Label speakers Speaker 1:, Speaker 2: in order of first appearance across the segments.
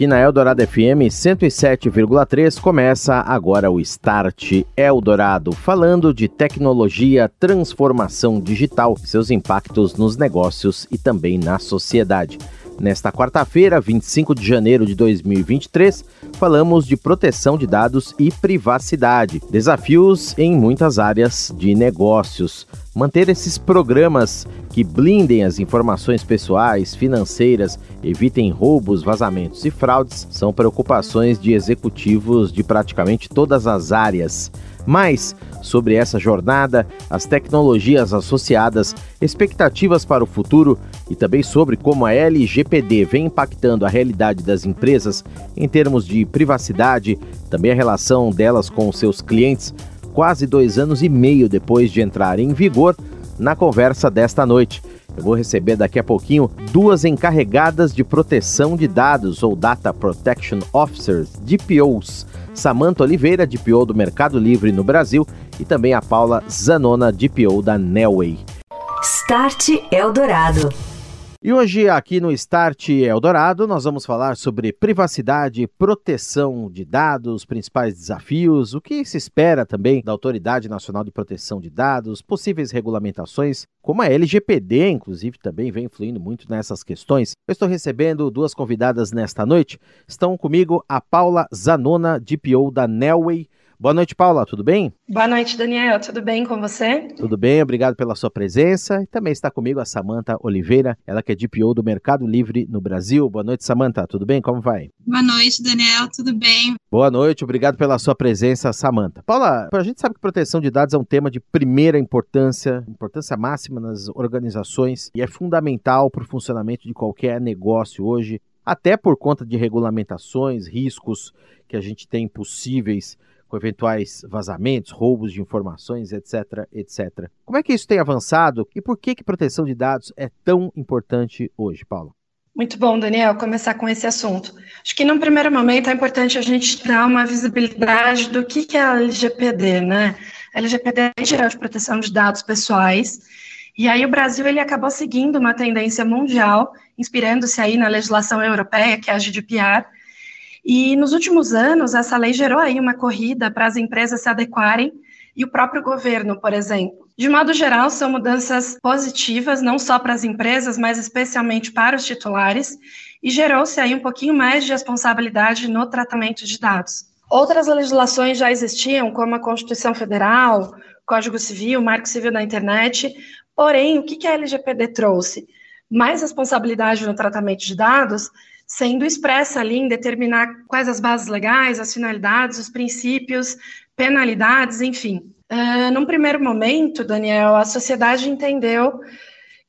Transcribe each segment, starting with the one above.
Speaker 1: Aqui na Eldorado FM 107,3 começa agora o Start Eldorado, falando de tecnologia, transformação digital, seus impactos nos negócios e também na sociedade. Nesta quarta-feira, 25 de janeiro de 2023, falamos de proteção de dados e privacidade, desafios em muitas áreas de negócios. Manter esses programas que blindem as informações pessoais, financeiras, evitem roubos, vazamentos e fraudes são preocupações de executivos de praticamente todas as áreas. Mais sobre essa jornada, as tecnologias associadas, expectativas para o futuro e também sobre como a LGPD vem impactando a realidade das empresas em termos de privacidade, também a relação delas com seus clientes, quase dois anos e meio depois de entrar em vigor, na conversa desta noite. Eu vou receber daqui a pouquinho duas encarregadas de proteção de dados ou Data Protection Officers, DPOs. Samanta Oliveira, DPO do Mercado Livre no Brasil, e também a Paula Zanona, DPO da Nelway.
Speaker 2: Start Eldorado.
Speaker 1: E hoje, aqui no Start Eldorado, nós vamos falar sobre privacidade, proteção de dados, principais desafios, o que se espera também da Autoridade Nacional de Proteção de Dados, possíveis regulamentações, como a LGPD, inclusive, também vem influindo muito nessas questões. Eu estou recebendo duas convidadas nesta noite. Estão comigo a Paula Zanona, DPO da Nelway. Boa noite, Paula, tudo bem?
Speaker 3: Boa noite, Daniel, tudo bem com você?
Speaker 1: Tudo bem, obrigado pela sua presença. E também está comigo a Samanta Oliveira, ela que é DPO do Mercado Livre no Brasil. Boa noite, Samanta, tudo bem? Como vai?
Speaker 4: Boa noite, Daniel, tudo bem?
Speaker 1: Boa noite, obrigado pela sua presença, Samanta. Paula, a gente sabe que proteção de dados é um tema de primeira importância, importância máxima nas organizações e é fundamental para o funcionamento de qualquer negócio hoje, até por conta de regulamentações, riscos que a gente tem possíveis com eventuais vazamentos, roubos de informações, etc, etc. Como é que isso tem avançado e por que que proteção de dados é tão importante hoje, Paulo?
Speaker 3: Muito bom, Daniel, começar com esse assunto. Acho que num primeiro momento é importante a gente dar uma visibilidade do que, que é a LGPD, né? A LGPD é a Geral de Proteção de Dados Pessoais, e aí o Brasil ele acabou seguindo uma tendência mundial, inspirando-se aí na legislação europeia, que é a GDPR, e nos últimos anos, essa lei gerou aí uma corrida para as empresas se adequarem e o próprio governo, por exemplo. De modo geral, são mudanças positivas, não só para as empresas, mas especialmente para os titulares, e gerou-se aí um pouquinho mais de responsabilidade no tratamento de dados. Outras legislações já existiam, como a Constituição Federal, Código Civil, Marco Civil da Internet, porém, o que a LGPD trouxe? Mais responsabilidade no tratamento de dados, sendo expressa ali em determinar quais as bases legais, as finalidades, os princípios, penalidades, enfim. Uh, num primeiro momento, Daniel, a sociedade entendeu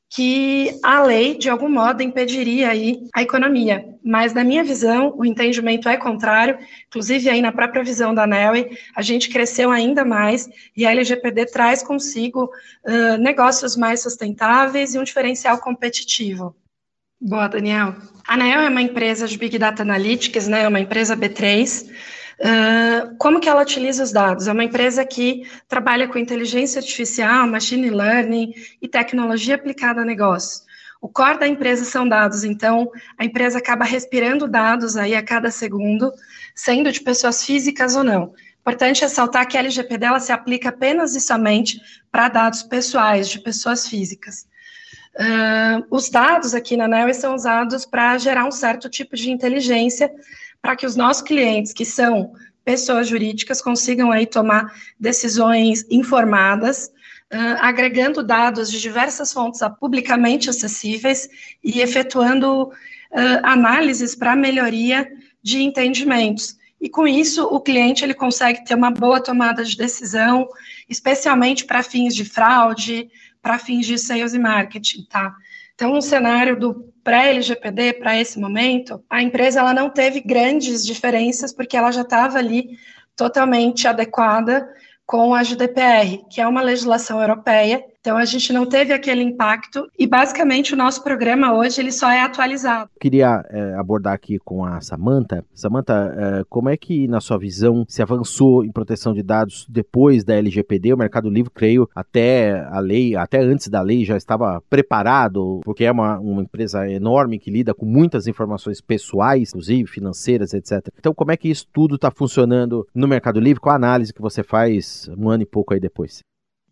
Speaker 3: que a lei, de algum modo, impediria aí a economia. Mas, na minha visão, o entendimento é contrário. Inclusive, aí na própria visão da NEL, a gente cresceu ainda mais e a LGPD traz consigo uh, negócios mais sustentáveis e um diferencial competitivo. Boa, Daniel. A Neo é uma empresa de Big Data Analytics, né, é uma empresa B3. Uh, como que ela utiliza os dados? É uma empresa que trabalha com inteligência artificial, machine learning e tecnologia aplicada a negócios. O core da empresa são dados, então a empresa acaba respirando dados aí a cada segundo, sendo de pessoas físicas ou não. Importante ressaltar que a LGPD dela se aplica apenas e somente para dados pessoais de pessoas físicas. Uh, os dados aqui na NEL são usados para gerar um certo tipo de inteligência para que os nossos clientes, que são pessoas jurídicas, consigam aí tomar decisões informadas uh, agregando dados de diversas fontes publicamente acessíveis e efetuando uh, análises para melhoria de entendimentos. E com isso, o cliente ele consegue ter uma boa tomada de decisão, especialmente para fins de fraude, para fins de sales e marketing, tá? Então, um cenário do pré-LGPD para esse momento, a empresa ela não teve grandes diferenças porque ela já estava ali totalmente adequada com a GDPR, que é uma legislação europeia então a gente não teve aquele impacto e basicamente o nosso programa hoje ele só é atualizado.
Speaker 1: Queria é, abordar aqui com a Samanta. Samanta, é, como é que na sua visão se avançou em proteção de dados depois da LGPD? O Mercado Livre, creio, até a lei, até antes da lei já estava preparado, porque é uma, uma empresa enorme que lida com muitas informações pessoais, inclusive financeiras, etc. Então como é que isso tudo está funcionando no Mercado Livre? Qual a análise que você faz um ano e pouco aí depois?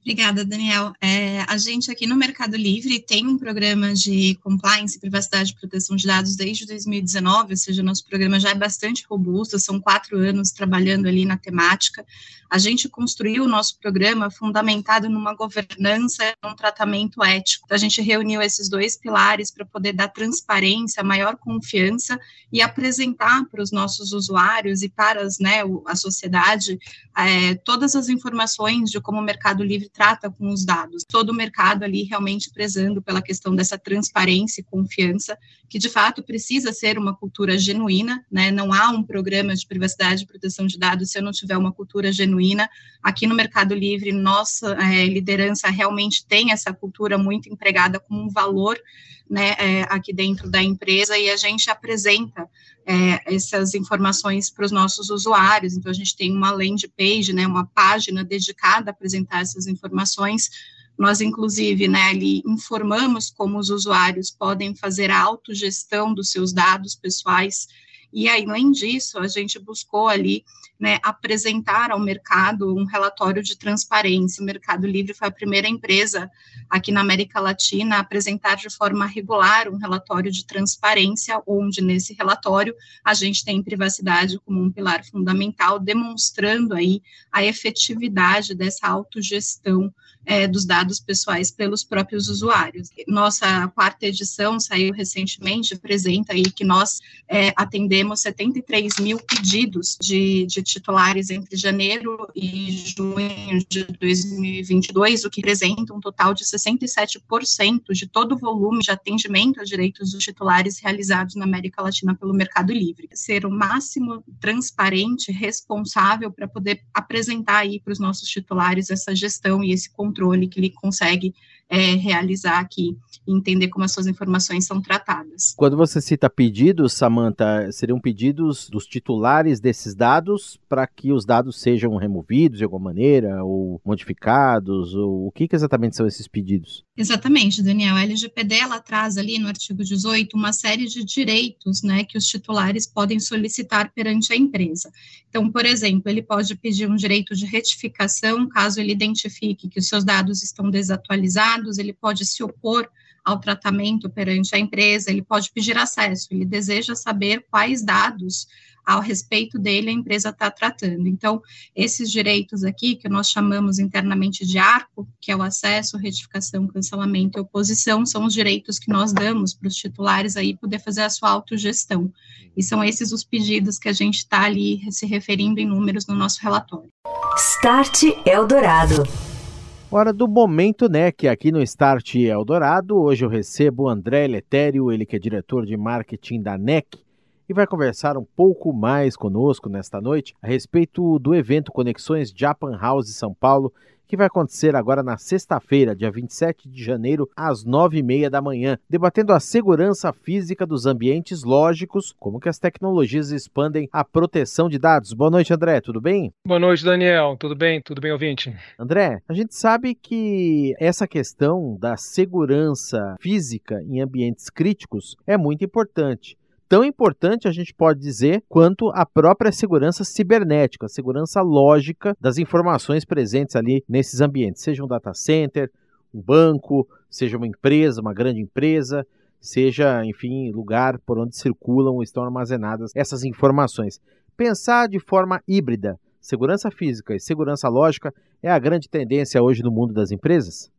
Speaker 4: Obrigada, Daniel. É, a gente aqui no Mercado Livre tem um programa de compliance, privacidade e proteção de dados desde 2019, ou seja, nosso programa já é bastante robusto, são quatro anos trabalhando ali na temática. A gente construiu o nosso programa fundamentado numa governança, num tratamento ético. Então, a gente reuniu esses dois pilares para poder dar transparência, maior confiança e apresentar para os nossos usuários e para as, né, a sociedade é, todas as informações de como o Mercado Livre trata com os dados. Todo o mercado ali realmente prezando pela questão dessa transparência e confiança, que de fato precisa ser uma cultura genuína, né? Não há um programa de privacidade e proteção de dados se eu não tiver uma cultura genuína. Aqui no Mercado Livre, nossa é, liderança realmente tem essa cultura muito empregada como um valor né, é, aqui dentro da empresa e a gente apresenta é, essas informações para os nossos usuários. Então, a gente tem uma landing page, né, uma página dedicada a apresentar essas informações. Nós, inclusive, né, ali informamos como os usuários podem fazer a autogestão dos seus dados pessoais e além disso, a gente buscou ali né, apresentar ao mercado um relatório de transparência. O Mercado Livre foi a primeira empresa aqui na América Latina a apresentar de forma regular um relatório de transparência, onde nesse relatório a gente tem privacidade como um pilar fundamental, demonstrando aí a efetividade dessa autogestão é, dos dados pessoais pelos próprios usuários. Nossa quarta edição saiu recentemente, apresenta aí que nós é, atendemos 73 mil pedidos de, de titulares entre janeiro e junho de 2022, o que representa um total de 67% de todo o volume de atendimento a direitos dos titulares realizados na América Latina pelo Mercado Livre. Ser o máximo transparente, responsável para poder apresentar aí para os nossos titulares essa gestão e esse controle que ele consegue é, realizar aqui e entender como as suas informações são tratadas.
Speaker 1: Quando você cita pedidos, Samantha, seriam pedidos dos titulares desses dados para que os dados sejam removidos de alguma maneira ou modificados? Ou o que, que exatamente são esses pedidos?
Speaker 4: Exatamente, Daniel. A LGPD ela traz ali no artigo 18 uma série de direitos né, que os titulares podem solicitar perante a empresa. Então, por exemplo, ele pode pedir um direito de retificação caso ele identifique que os seus dados estão desatualizados dados, ele pode se opor ao tratamento perante a empresa, ele pode pedir acesso, ele deseja saber quais dados ao respeito dele a empresa está tratando. Então, esses direitos aqui, que nós chamamos internamente de ARCO, que é o acesso, retificação, cancelamento e oposição, são os direitos que nós damos para os titulares aí poder fazer a sua autogestão. E são esses os pedidos que a gente está ali se referindo em números no nosso relatório.
Speaker 2: Start Eldorado.
Speaker 1: Hora do Momento NEC aqui no Start Eldorado. Hoje eu recebo o André Letério, ele que é diretor de marketing da NEC, e vai conversar um pouco mais conosco nesta noite a respeito do evento Conexões Japan House São Paulo, que vai acontecer agora na sexta-feira, dia 27 de janeiro, às nove e meia da manhã, debatendo a segurança física dos ambientes lógicos, como que as tecnologias expandem a proteção de dados. Boa noite, André, tudo bem?
Speaker 5: Boa noite, Daniel. Tudo bem? Tudo bem, ouvinte?
Speaker 1: André, a gente sabe que essa questão da segurança física em ambientes críticos é muito importante tão importante, a gente pode dizer, quanto a própria segurança cibernética, a segurança lógica das informações presentes ali nesses ambientes, seja um data center, um banco, seja uma empresa, uma grande empresa, seja, enfim, lugar por onde circulam ou estão armazenadas essas informações. Pensar de forma híbrida segurança física e segurança lógica é a grande tendência hoje no mundo das empresas?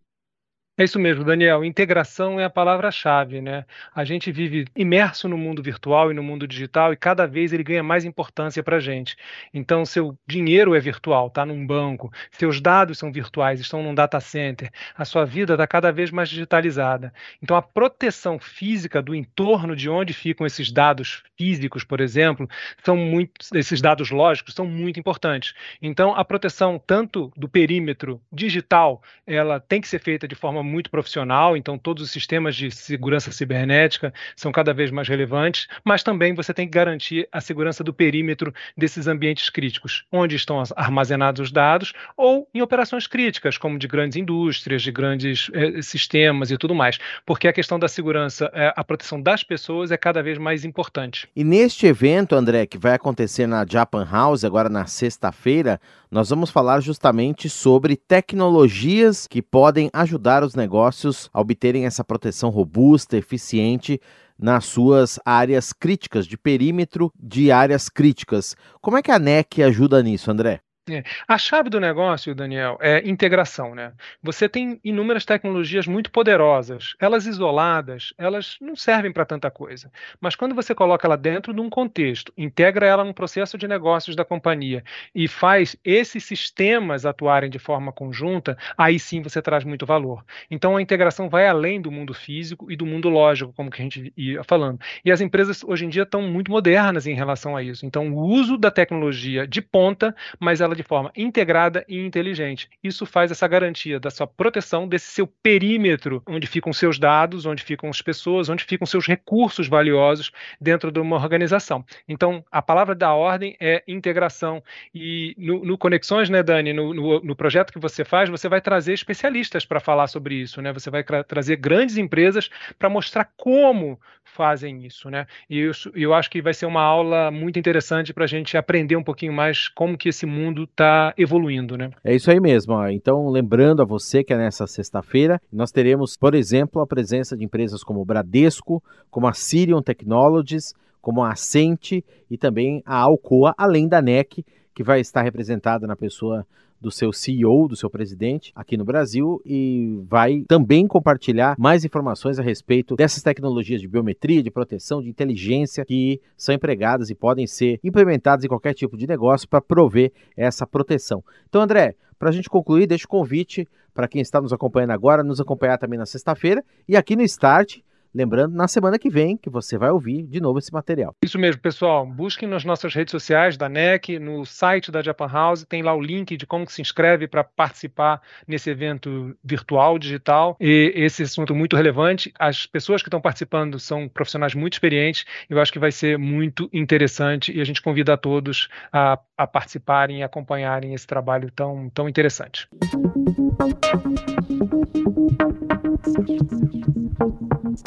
Speaker 5: É isso mesmo, Daniel. Integração é a palavra-chave, né? A gente vive imerso no mundo virtual e no mundo digital e cada vez ele ganha mais importância para a gente. Então, seu dinheiro é virtual, está num banco, seus dados são virtuais, estão num data center, a sua vida está cada vez mais digitalizada. Então, a proteção física do entorno de onde ficam esses dados físicos, por exemplo, são muito, esses dados lógicos são muito importantes. Então, a proteção tanto do perímetro digital, ela tem que ser feita de forma muito profissional, então todos os sistemas de segurança cibernética são cada vez mais relevantes, mas também você tem que garantir a segurança do perímetro desses ambientes críticos, onde estão armazenados os dados, ou em operações críticas, como de grandes indústrias, de grandes eh, sistemas e tudo mais, porque a questão da segurança, eh, a proteção das pessoas é cada vez mais importante.
Speaker 1: E neste evento, André, que vai acontecer na Japan House agora na sexta-feira, nós vamos falar justamente sobre tecnologias que podem ajudar os negócios a obterem essa proteção robusta, eficiente nas suas áreas críticas, de perímetro de áreas críticas. Como é que a NEC ajuda nisso, André?
Speaker 5: É. A chave do negócio, Daniel, é integração, né? Você tem inúmeras tecnologias muito poderosas. Elas isoladas, elas não servem para tanta coisa. Mas quando você coloca ela dentro de um contexto, integra ela no processo de negócios da companhia e faz esses sistemas atuarem de forma conjunta, aí sim você traz muito valor. Então a integração vai além do mundo físico e do mundo lógico, como que a gente ia falando. E as empresas hoje em dia estão muito modernas em relação a isso. Então o uso da tecnologia de ponta, mas ela ela de forma integrada e inteligente. Isso faz essa garantia da sua proteção desse seu perímetro, onde ficam seus dados, onde ficam as pessoas, onde ficam seus recursos valiosos dentro de uma organização. Então, a palavra da ordem é integração. E no, no Conexões, né, Dani, no, no, no, projeto que você faz, você vai trazer especialistas para falar sobre isso, né? Você vai trazer grandes empresas para mostrar como fazem isso, né? E eu, eu acho que vai ser uma aula muito interessante para a gente aprender um pouquinho mais como que esse mundo está evoluindo, né?
Speaker 1: É isso aí mesmo. Ó. Então, lembrando a você que é nessa sexta-feira, nós teremos, por exemplo, a presença de empresas como o Bradesco, como a Sirion Technologies, como a Ascente e também a Alcoa, além da NEC, que vai estar representada na pessoa do seu CEO, do seu presidente aqui no Brasil e vai também compartilhar mais informações a respeito dessas tecnologias de biometria, de proteção, de inteligência que são empregadas e podem ser implementadas em qualquer tipo de negócio para prover essa proteção. Então, André, para a gente concluir, deixo o convite para quem está nos acompanhando agora, nos acompanhar também na sexta-feira e aqui no Start Lembrando, na semana que vem, que você vai ouvir de novo esse material.
Speaker 5: Isso mesmo, pessoal. Busquem nas nossas redes sociais da NEC, no site da Japan House, tem lá o link de como se inscreve para participar nesse evento virtual, digital. E esse assunto é muito relevante. As pessoas que estão participando são profissionais muito experientes. Eu acho que vai ser muito interessante e a gente convida a todos a, a participarem e acompanharem esse trabalho tão, tão interessante.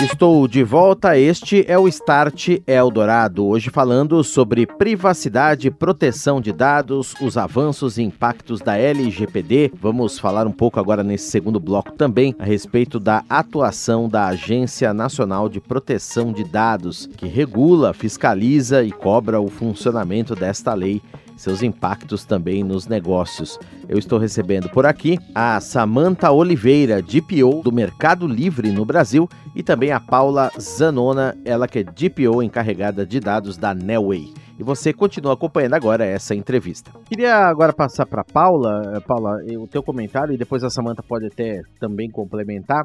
Speaker 1: Estou de volta, este é o Start Eldorado, hoje falando sobre privacidade, proteção de dados, os avanços e impactos da LGPD. Vamos falar um pouco agora nesse segundo bloco também a respeito da atuação da Agência Nacional de Proteção de Dados, que regula, fiscaliza e cobra o funcionamento desta lei seus impactos também nos negócios. Eu estou recebendo por aqui a Samanta Oliveira, DPO do Mercado Livre no Brasil, e também a Paula Zanona, ela que é DPO encarregada de dados da Nelway. E você continua acompanhando agora essa entrevista. Queria agora passar para Paula, Paula, o teu comentário e depois a Samanta pode até também complementar.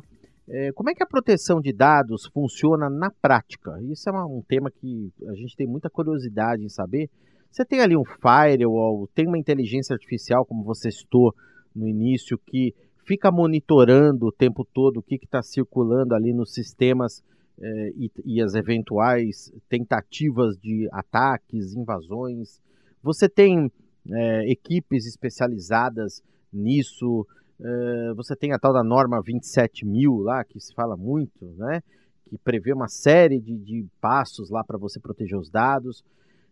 Speaker 1: É, como é que a proteção de dados funciona na prática? Isso é um tema que a gente tem muita curiosidade em saber. Você tem ali um firewall, tem uma inteligência artificial, como você citou no início, que fica monitorando o tempo todo o que está circulando ali nos sistemas eh, e, e, as eventuais tentativas de ataques, invasões. Você tem eh, equipes especializadas nisso. Eh, você tem a tal da norma 27000 lá, que se fala muito, né? Que prevê uma série de, de passos lá para você proteger os dados.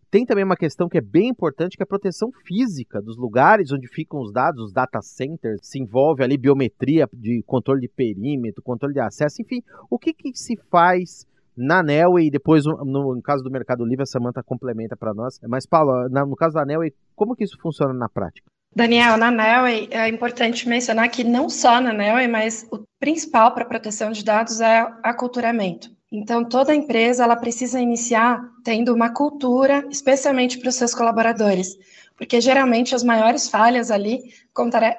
Speaker 1: Tem também uma questão que é bem importante, que é a proteção física dos lugares onde ficam os dados, os data centers, se envolve ali biometria de controle de perímetro, controle de acesso, enfim, o que, que se faz na Nelway e depois, no, caso do Mercado Livre, a Samanta complementa para nós. Mas, Paulo, no caso da Nelway, como que isso funciona na prática?
Speaker 3: Daniel, na Nelway, é importante mencionar que não só na Nelway, mas o principal para proteção de dados é aculturamento. Então, toda empresa ela precisa iniciar tendo uma cultura, especialmente para os seus colaboradores, porque geralmente as maiores falhas ali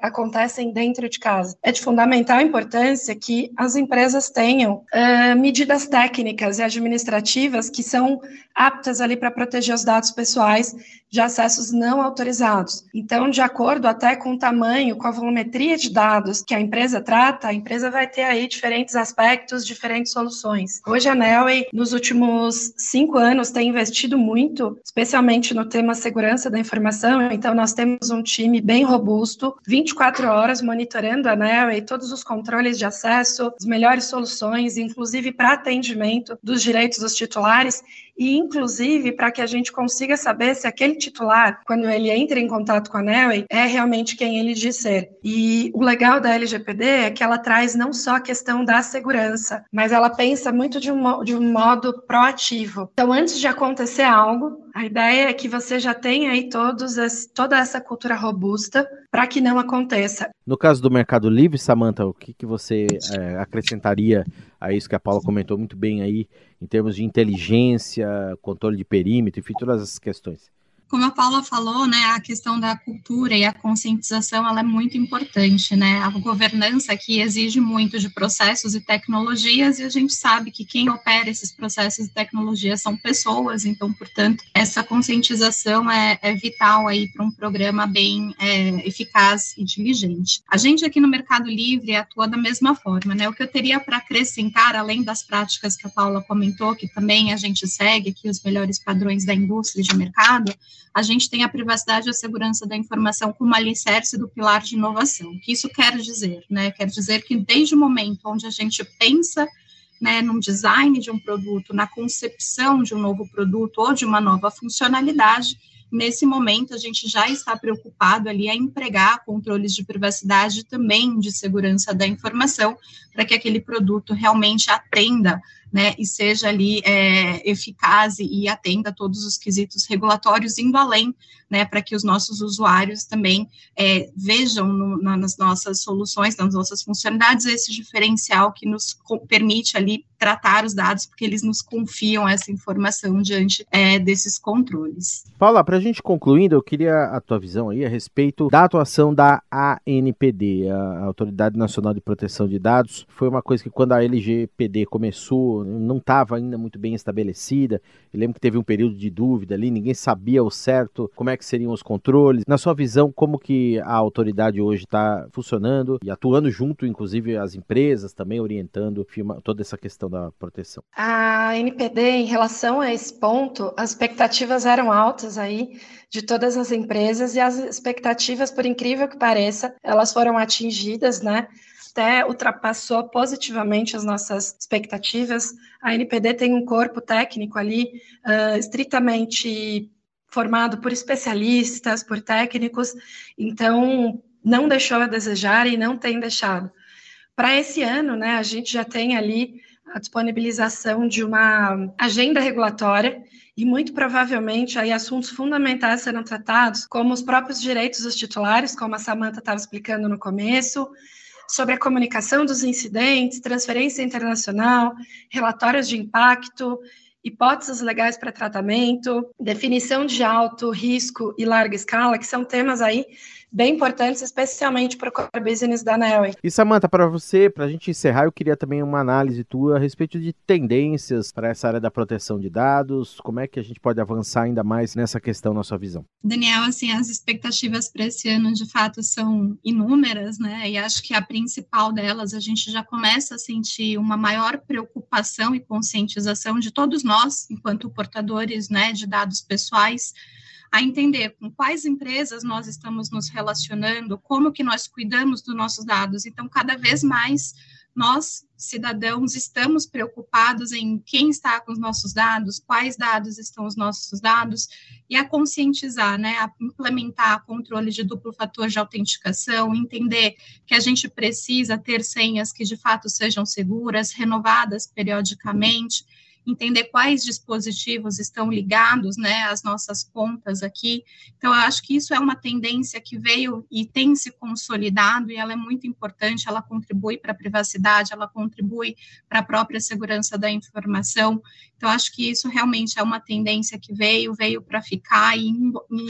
Speaker 3: acontecem dentro de casa. É de fundamental importância que as empresas tenham uh, medidas técnicas e administrativas que são aptas ali para proteger os dados pessoais de acessos não autorizados. Então, de acordo até com o tamanho, com a volumetria de dados que a empresa trata, a empresa vai ter aí diferentes aspectos, diferentes soluções. Hoje a Nelway, nos últimos cinco anos, tem investido muito, especialmente no tema segurança da informação. Então, nós temos um time bem robusto 24 horas monitorando a ANEL e todos os controles de acesso, as melhores soluções, inclusive para atendimento dos direitos dos titulares e inclusive para que a gente consiga saber se aquele titular, quando ele entra em contato com a ANEL, é realmente quem ele diz ser. E o legal da LGPD é que ela traz não só a questão da segurança, mas ela pensa muito de um, de um modo proativo. Então, antes de acontecer algo, a ideia é que você já tenha aí todos esse, toda essa cultura robusta para que não aconteça.
Speaker 1: No caso do Mercado Livre, Samantha, o que, que você é, acrescentaria a isso que a Paula comentou muito bem aí, em termos de inteligência, controle de perímetro, enfim, todas essas questões?
Speaker 4: Como a Paula falou, né, a questão da cultura e a conscientização ela é muito importante, né? A governança aqui exige muito de processos e tecnologias e a gente sabe que quem opera esses processos e tecnologias são pessoas, então, portanto, essa conscientização é, é vital aí para um programa bem é, eficaz e diligente. A gente aqui no Mercado Livre atua da mesma forma, né? O que eu teria para acrescentar, além das práticas que a Paula comentou, que também a gente segue aqui os melhores padrões da indústria de mercado, a gente tem a privacidade e a segurança da informação como alicerce do pilar de inovação. O que isso quer dizer? Né? Quer dizer que desde o momento onde a gente pensa né, no design de um produto, na concepção de um novo produto ou de uma nova funcionalidade, nesse momento a gente já está preocupado ali a empregar controles de privacidade também de segurança da informação para que aquele produto realmente atenda né, e seja ali é, eficaz e atenda todos os quesitos regulatórios, indo além, né, para que os nossos usuários também é, vejam no, nas nossas soluções, nas nossas funcionalidades, esse diferencial que nos permite ali tratar os dados, porque eles nos confiam essa informação diante é, desses controles.
Speaker 1: Paula, para a gente concluindo, eu queria a tua visão aí a respeito da atuação da ANPD, a Autoridade Nacional de Proteção de Dados. Foi uma coisa que quando a LGPD começou, não estava ainda muito bem estabelecida. Eu lembro que teve um período de dúvida ali, ninguém sabia o certo como é que seriam os controles. Na sua visão, como que a autoridade hoje está funcionando e atuando junto, inclusive, as empresas também orientando toda essa questão da proteção?
Speaker 3: A NPD, em relação a esse ponto, as expectativas eram altas aí de todas as empresas e as expectativas, por incrível que pareça, elas foram atingidas, né? Até ultrapassou positivamente as nossas expectativas. A NPD tem um corpo técnico ali uh, estritamente formado por especialistas, por técnicos, então não deixou a desejar e não tem deixado. Para esse ano, né, a gente já tem ali a disponibilização de uma agenda regulatória e muito provavelmente aí assuntos fundamentais serão tratados, como os próprios direitos dos titulares, como a Samanta estava explicando no começo, sobre a comunicação dos incidentes, transferência internacional, relatórios de impacto, hipóteses legais para tratamento, definição de alto risco e larga escala, que são temas aí bem importantes, especialmente para o core business da Nelway.
Speaker 1: E Samantha, para você, para a gente encerrar, eu queria também uma análise tua a respeito de tendências para essa área da proteção de dados, como é que a gente pode avançar ainda mais nessa questão na sua visão?
Speaker 4: Daniel, assim, as expectativas para esse ano, de fato, são inúmeras, né, e acho que a principal delas, a gente já começa a sentir uma maior preocupação e conscientização de todos nós, enquanto portadores, né, de dados pessoais, a entender com quais empresas nós estamos nos relacionando, como que nós cuidamos dos nossos dados. Então, cada vez mais nós, cidadãos, estamos preocupados em quem está com os nossos dados, quais dados estão os nossos dados, e a conscientizar, né, a implementar controle de duplo fator de autenticação, entender que a gente precisa ter senhas que de fato sejam seguras, renovadas periodicamente, entender quais dispositivos estão ligados, né, às nossas contas aqui. Então, eu acho que isso é uma tendência que veio e tem se consolidado e ela é muito importante, ela contribui para a privacidade, ela contribui para a própria segurança da informação. Então, acho que isso realmente é uma tendência que veio, veio para ficar e,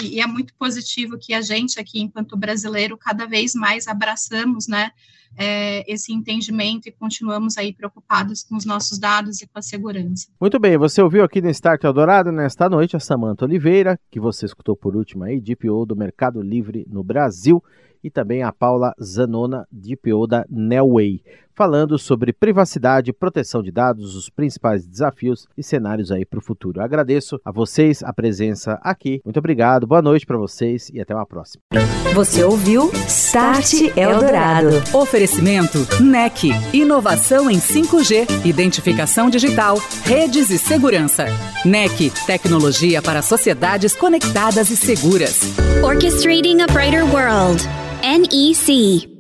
Speaker 4: e é muito positivo que a gente aqui, enquanto brasileiro, cada vez mais abraçamos, né, é, esse entendimento e continuamos aí preocupados com os nossos dados e com a segurança.
Speaker 1: Muito bem, você ouviu aqui no Start Eldorado nesta noite a Samanta Oliveira, que você escutou por último aí, DPO do Mercado Livre no Brasil, e também a Paula Zanona, DPO da Nelway falando sobre privacidade, proteção de dados, os principais desafios e cenários aí para o futuro. Agradeço a vocês a presença aqui. Muito obrigado, boa noite para vocês e até uma próxima.
Speaker 2: Você ouviu Start Eldorado.
Speaker 6: Oferecimento NEC, inovação em 5G, identificação digital, redes e segurança. NEC, tecnologia para sociedades conectadas e seguras.
Speaker 7: Orchestrating a Brighter World. NEC.